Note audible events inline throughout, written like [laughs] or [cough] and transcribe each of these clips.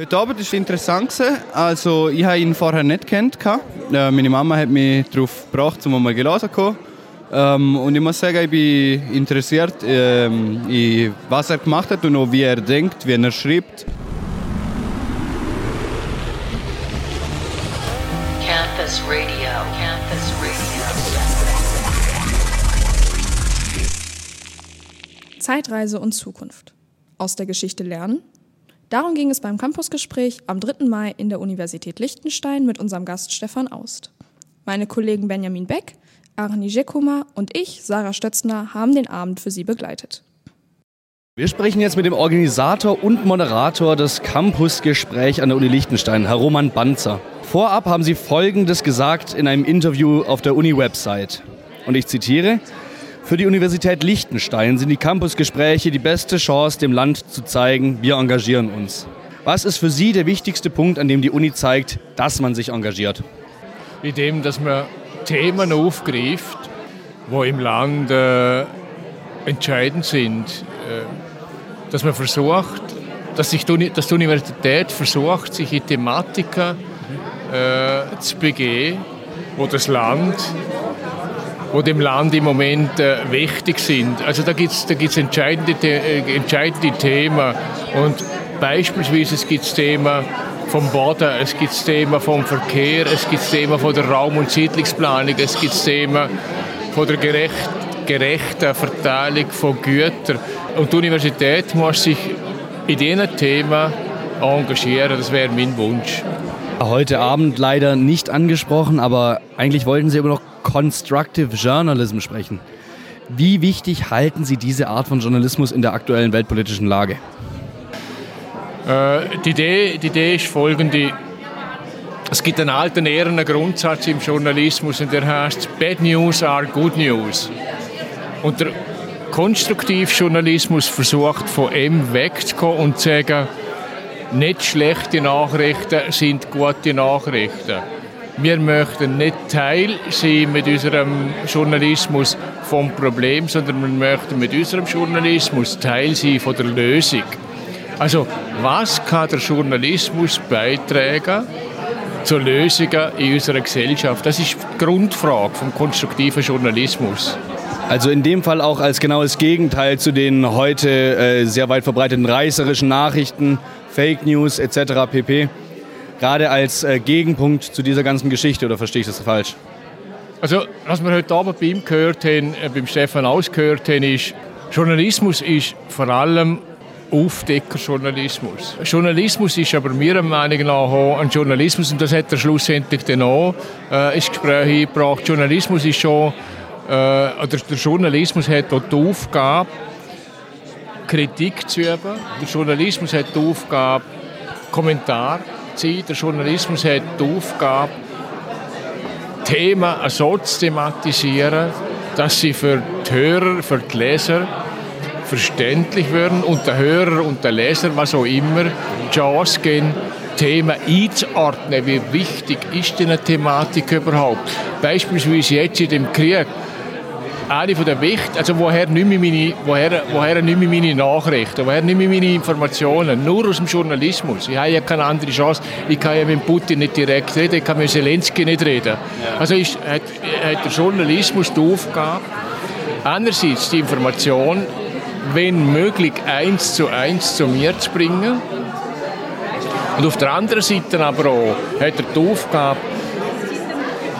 Heute Abend war interessant. Also, ich habe ihn vorher nicht kennt. Äh, meine Mama hat mich darauf gebracht, um mal gelesen zu ähm, Und ich muss sagen, ich bin interessiert, ähm, in was er gemacht hat und auch wie er denkt, wie er schreibt. Campus Radio, Campus Radio. Zeitreise und Zukunft. Aus der Geschichte lernen Darum ging es beim Campusgespräch am 3. Mai in der Universität Liechtenstein mit unserem Gast Stefan Aust. Meine Kollegen Benjamin Beck, Arni Jekuma und ich, Sarah Stötzner, haben den Abend für Sie begleitet. Wir sprechen jetzt mit dem Organisator und Moderator des Campusgesprächs an der Uni Liechtenstein, Herr Roman Banzer. Vorab haben Sie Folgendes gesagt in einem Interview auf der Uni-Website. Und ich zitiere, für die Universität Liechtenstein sind die Campusgespräche die beste Chance, dem Land zu zeigen, wir engagieren uns. Was ist für Sie der wichtigste Punkt, an dem die Uni zeigt, dass man sich engagiert? In dem, dass man Themen aufgreift, wo im Land äh, entscheidend sind. Äh, dass man versucht, dass, sich die, dass die Universität versucht, sich in Thematiken äh, zu begeben, wo das Land wo dem Land im Moment äh, wichtig sind. Also da gibt es da gibt's entscheidende, äh, entscheidende Themen und beispielsweise es gibt das Thema vom Boden, es gibt das Thema vom Verkehr, es gibt das Thema von der Raum- und Siedlungsplanung, es gibt das Thema von der gerecht, gerechten Verteilung von Gütern. Und die Universität muss sich in diesen Themen engagieren, das wäre mein Wunsch. Heute Abend leider nicht angesprochen, aber eigentlich wollten Sie aber noch Constructive Journalism sprechen. Wie wichtig halten Sie diese Art von Journalismus in der aktuellen weltpolitischen Lage? Äh, die, Idee, die Idee ist folgende. Es gibt einen alten ehrenen Grundsatz im Journalismus und der heißt Bad News are Good News. Und der Konstruktivjournalismus versucht von ihm wegzukommen und zu sagen, nicht schlechte Nachrichten sind gute Nachrichten. Wir möchten nicht Teil sein mit unserem Journalismus vom Problem, sondern wir möchten mit unserem Journalismus Teil sein von der Lösung. Also, was kann der Journalismus beitragen zur Lösung in unserer Gesellschaft? Das ist die Grundfrage vom konstruktiven Journalismus. Also in dem Fall auch als genaues Gegenteil zu den heute äh, sehr weit verbreiteten reißerischen Nachrichten, Fake News etc. pp gerade als äh, Gegenpunkt zu dieser ganzen Geschichte oder verstehe ich das falsch? Also, was wir heute Abend bei ihm gehört haben, äh, beim Stefan ausgehört haben, ist, Journalismus ist vor allem Aufdeckerjournalismus. Journalismus ist aber meiner Meinung nach ein Journalismus, und das hat er schlussendlich dann auch äh, ins Gespräch eingebracht. Journalismus ist schon, äh, oder der Journalismus hat auch die Aufgabe, Kritik zu üben. Der Journalismus hat die Aufgabe, Kommentar sein. Der Journalismus hat die Aufgabe, Themen so zu thematisieren, dass sie für die Hörer, für die Leser verständlich werden und der Hörer und der Leser, was auch immer, Chance geben, Themen einzuordnen. Wie wichtig ist eine Thematik überhaupt? Beispielsweise jetzt in dem Krieg eine von der Wicht, also woher nehme ich meine, woher, woher nehme ich meine Nachrichten, woher nehme ich meine Informationen? Nur aus dem Journalismus. Ich habe ja keine andere Chance. Ich kann ja mit Putin nicht direkt reden, ich kann mit Zelensky nicht reden. Also ist, hat, hat der Journalismus die Aufgabe, einerseits die Information, wenn möglich, eins zu eins zu mir zu bringen. Und auf der anderen Seite aber auch hat er die Aufgabe,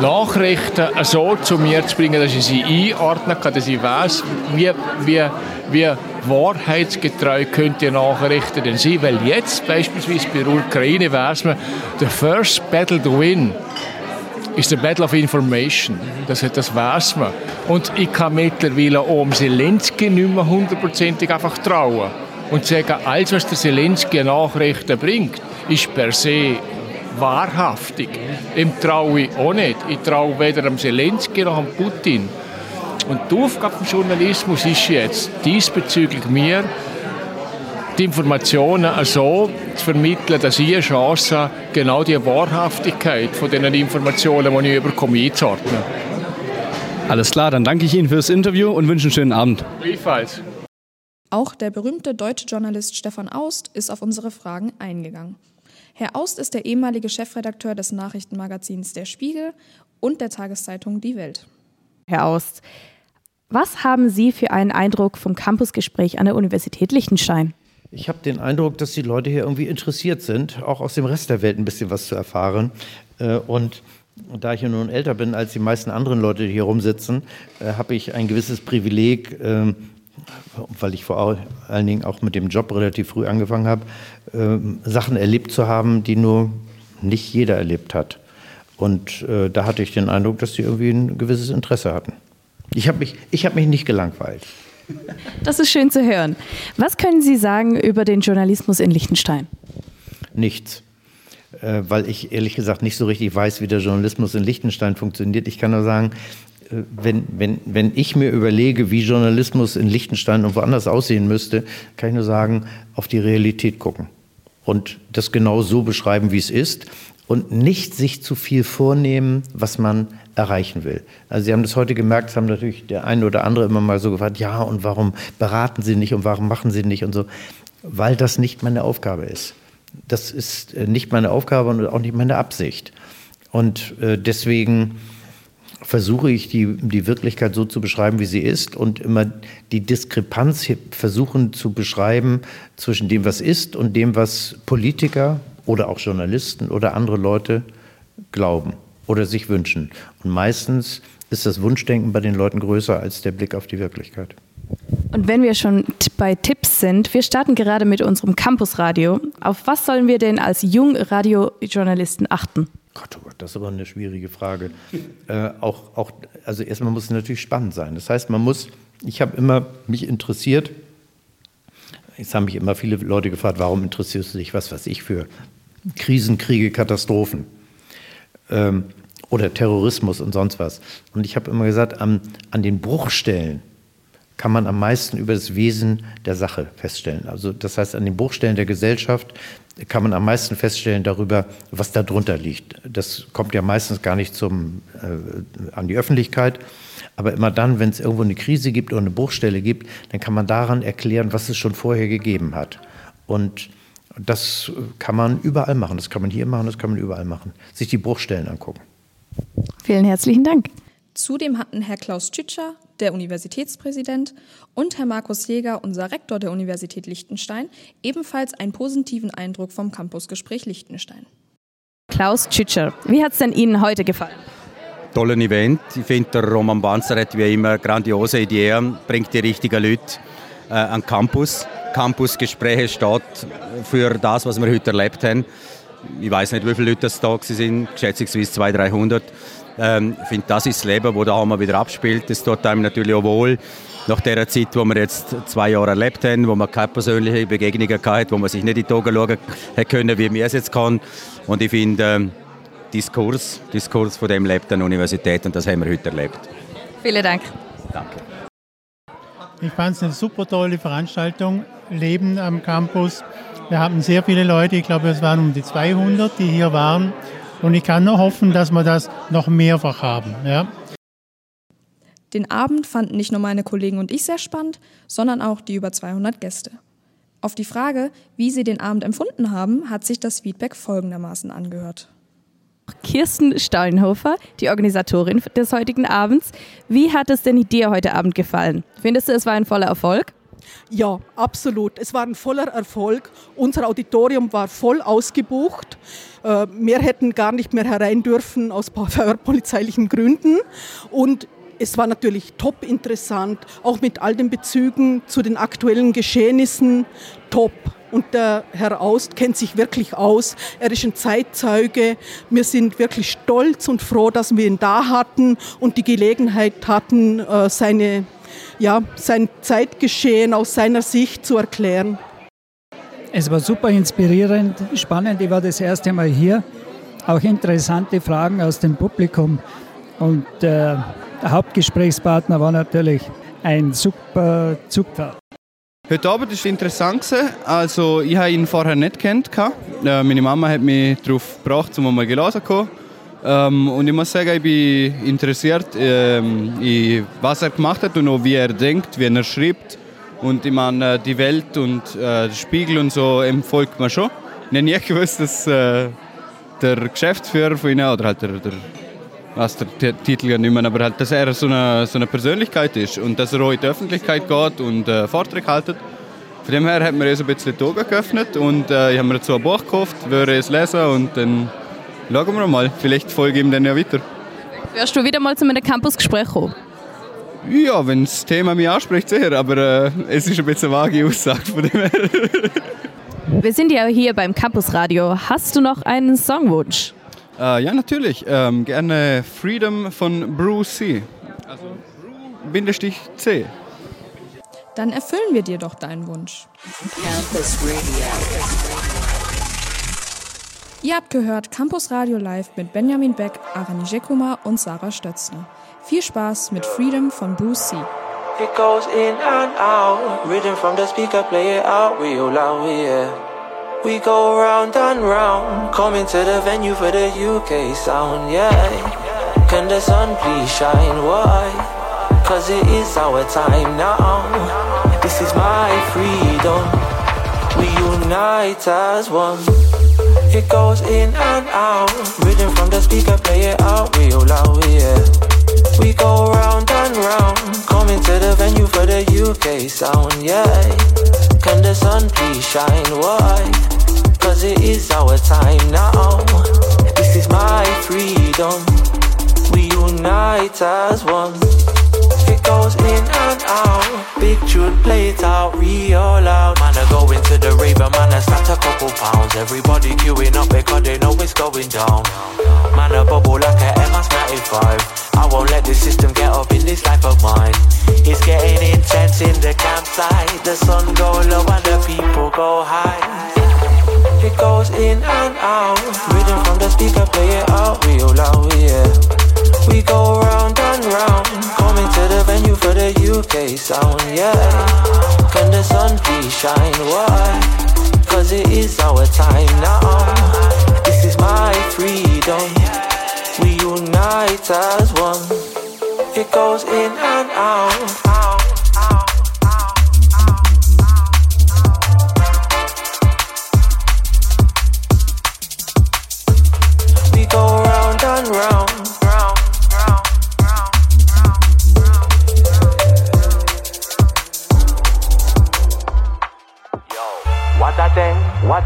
Nachrichten so zu mir zu bringen, dass ich sie einordnen kann, dass ich weiß, wie, wie, wie wahrheitsgetreu könnte Nachrichten denn sein. Weil jetzt beispielsweise bei der Ukraine weiß man, the first battle to win ist der Battle of Information. Das, das weiß man. Und ich kann mittlerweile auch um Zelensky nicht mehr hundertprozentig einfach trauen. Und sagen, alles, was der Zelensky Nachrichten bringt, ist per se wahrhaftig. Dem traue ich auch nicht. Ich traue weder dem Zelensky noch dem Putin. Und die Aufgabe des Journalismus ist jetzt diesbezüglich mir, die Informationen so zu vermitteln, dass ich eine Chance habe, genau die Wahrhaftigkeit von den Informationen, die ich überkomme, einzuordnen. Alles klar, dann danke ich Ihnen fürs Interview und wünsche einen schönen Abend. Gleichfalls. Auch der berühmte deutsche Journalist Stefan Aust ist auf unsere Fragen eingegangen. Herr Aust ist der ehemalige Chefredakteur des Nachrichtenmagazins Der Spiegel und der Tageszeitung Die Welt. Herr Aust, was haben Sie für einen Eindruck vom Campusgespräch an der Universität Liechtenstein? Ich habe den Eindruck, dass die Leute hier irgendwie interessiert sind, auch aus dem Rest der Welt ein bisschen was zu erfahren. Äh, und da ich ja nun älter bin als die meisten anderen Leute, die hier rumsitzen, äh, habe ich ein gewisses Privileg, ähm, weil ich vor allen Dingen auch mit dem Job relativ früh angefangen habe, ähm, Sachen erlebt zu haben, die nur nicht jeder erlebt hat. Und äh, da hatte ich den Eindruck, dass die irgendwie ein gewisses Interesse hatten. Ich habe mich, hab mich nicht gelangweilt. Das ist schön zu hören. Was können Sie sagen über den Journalismus in Liechtenstein? Nichts. Äh, weil ich ehrlich gesagt nicht so richtig weiß, wie der Journalismus in Liechtenstein funktioniert. Ich kann nur sagen, äh, wenn, wenn, wenn ich mir überlege, wie Journalismus in Liechtenstein und woanders aussehen müsste, kann ich nur sagen, auf die Realität gucken und das genau so beschreiben, wie es ist und nicht sich zu viel vornehmen, was man erreichen will. Also Sie haben das heute gemerkt, es haben natürlich der eine oder andere immer mal so gefragt, ja, und warum beraten Sie nicht und warum machen Sie nicht und so, weil das nicht meine Aufgabe ist. Das ist äh, nicht meine Aufgabe und auch nicht meine Absicht. Und äh, deswegen versuche ich die, die Wirklichkeit so zu beschreiben, wie sie ist und immer die Diskrepanz versuchen zu beschreiben zwischen dem, was ist und dem, was Politiker oder auch Journalisten oder andere Leute glauben oder sich wünschen. Und meistens ist das Wunschdenken bei den Leuten größer als der Blick auf die Wirklichkeit. Und wenn wir schon bei Tipps sind, wir starten gerade mit unserem Campusradio. Auf was sollen wir denn als Jungradiojournalisten achten? Gott, oh Gott, das ist aber eine schwierige Frage. [laughs] äh, auch, auch, also erstmal muss es natürlich spannend sein. Das heißt, man muss, ich habe immer mich interessiert, jetzt haben mich immer viele Leute gefragt, warum interessierst du dich, was weiß ich, für Krisen, Kriege, Katastrophen ähm, oder Terrorismus und sonst was. Und ich habe immer gesagt, an, an den Bruchstellen kann man am meisten über das Wesen der Sache feststellen. Also das heißt, an den Bruchstellen der Gesellschaft kann man am meisten feststellen darüber, was darunter liegt. Das kommt ja meistens gar nicht zum, äh, an die Öffentlichkeit. Aber immer dann, wenn es irgendwo eine Krise gibt oder eine Bruchstelle gibt, dann kann man daran erklären, was es schon vorher gegeben hat. Und das kann man überall machen. Das kann man hier machen, das kann man überall machen. Sich die Bruchstellen angucken. Vielen herzlichen Dank. Zudem hatten Herr Klaus Tschitscher, der Universitätspräsident, und Herr Markus Jäger, unser Rektor der Universität Liechtenstein, ebenfalls einen positiven Eindruck vom Campusgespräch Liechtenstein. Klaus Tschitscher, wie hat es denn Ihnen heute gefallen? Tollen Event. Ich finde, der Roman Banzer hat wie immer grandiose Ideen, bringt die richtigen Leute äh, an Campus. Campusgespräche statt für das, was wir heute erlebt haben. Ich weiß nicht, wie viele Leute das da sind, schätzungsweise 200, 300. Ähm, ich finde, das ist das Leben, das da haben wir wieder abspielt. Das tut einem natürlich auch wohl. Nach der Zeit, wo wir jetzt zwei Jahre erlebt haben, wo man keine persönlichen Begegnungen hatten, wo man sich nicht in die Augen schauen können, wie wir es jetzt kann. Und ich finde, ähm, Diskurs, Diskurs von dem lebt an der Universität und das haben wir heute erlebt. Vielen Dank. Danke. Ich fand es eine super tolle Veranstaltung, Leben am Campus. Wir hatten sehr viele Leute, ich glaube es waren um die 200, die hier waren. Und ich kann nur hoffen, dass wir das noch mehrfach haben. Ja. Den Abend fanden nicht nur meine Kollegen und ich sehr spannend, sondern auch die über 200 Gäste. Auf die Frage, wie sie den Abend empfunden haben, hat sich das Feedback folgendermaßen angehört. Kirsten Steinhofer, die Organisatorin des heutigen Abends. Wie hat es denn dir heute Abend gefallen? Findest du, es war ein voller Erfolg? Ja, absolut. Es war ein voller Erfolg. Unser Auditorium war voll ausgebucht. Äh, wir hätten gar nicht mehr herein dürfen aus [laughs] polizeilichen Gründen. Und es war natürlich top interessant, auch mit all den Bezügen zu den aktuellen Geschehnissen. Top. Und der Herr Aust kennt sich wirklich aus. Er ist ein Zeitzeuge. Wir sind wirklich stolz und froh, dass wir ihn da hatten und die Gelegenheit hatten, äh, seine, ja, sein Zeitgeschehen aus seiner Sicht zu erklären. Es war super inspirierend, spannend. Ich war das erste Mal hier. Auch interessante Fragen aus dem Publikum. Und äh, der Hauptgesprächspartner war natürlich ein super Zugfahrt. Heute Abend war es interessant. Also, ich habe ihn vorher nicht kennt. Äh, meine Mama hat mich darauf gebracht, um mal gelesen zu ähm, Und ich muss sagen, ich bin interessiert, ähm, in was er gemacht hat und auch wie er denkt, wie er schreibt. Und ich meine, die Welt und äh, der Spiegel und so folgt mir schon. Ich habe nie [laughs] gewusst, dass äh, der Geschäftsführer von ihnen, oder halt der, der was der Titel ja nicht mehr, aber halt, dass er so eine, so eine Persönlichkeit ist und dass er auch in die Öffentlichkeit geht und äh, Vorträge haltet. Von dem her hat mir so ein bisschen die Augen geöffnet und äh, ich habe mir dazu ein Buch gekauft, würde es lesen und dann schauen wir mal. Vielleicht folge ich ihm dann ja weiter. Wirst du wieder mal zu einem Campusgespräch kommen? Ja, wenn das Thema mich anspricht, sicher, aber äh, es ist ein bisschen eine vage Aussage von dem her. Wir sind ja hier beim Campusradio. Hast du noch einen Songwunsch? Äh, ja, natürlich. Ähm, gerne Freedom von Bruce C. Also Bindestrich C. Dann erfüllen wir dir doch deinen Wunsch. Campus Radio. Ihr habt gehört Campus Radio Live mit Benjamin Beck, Arani Jekuma und Sarah Stötzner. Viel Spaß mit Freedom von Bruce C. It goes in and out, rhythm from the speaker, play it out real loud, yeah. We go round and round, coming to the venue for the UK sound, yeah. Can the sun please shine? Why? Cause it is our time now. This is my freedom. We unite as one. It goes in and out, rhythm from the speaker, play it out real loud, yeah. We go round and round, coming to the venue for the UK sound, yeah. Can the sun please shine? Why? Cause it is our time now. This is my freedom. We unite as one. It goes in and out. Big tune, play out real loud. Man, I go into the raver, man, I start a couple pounds. Everybody queuing up because they know it's going down. Sound, yeah. Can the sun please shine? Why? Cause it is our time now. This is my freedom. We unite as one. It goes in and out. We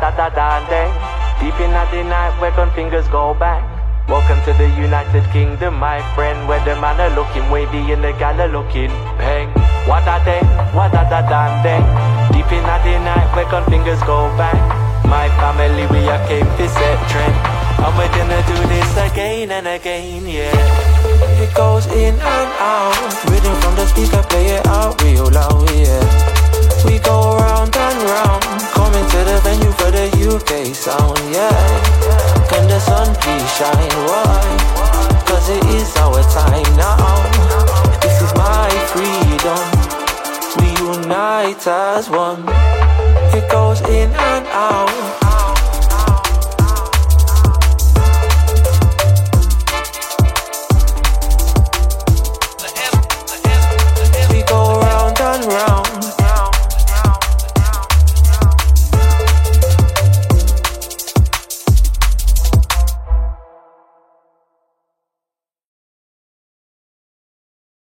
dang, what a da da dang. Deep in the night, where can fingers go bang? Welcome to the United Kingdom, my friend, where the man are looking wavy and the gal are looking bang. What a dang, what da da dang. Deep in the night, where can fingers go bang? My family, we are came to set trend. And we're gonna do this again and again, yeah. It goes in and out. Rhythm from the speaker, play it out real loud, yeah. We go round and round, coming to the venue for the UK sound, yeah. Can the sun please shine? Why? Cause it is our time now. This is my freedom. We unite as one. It goes in and out.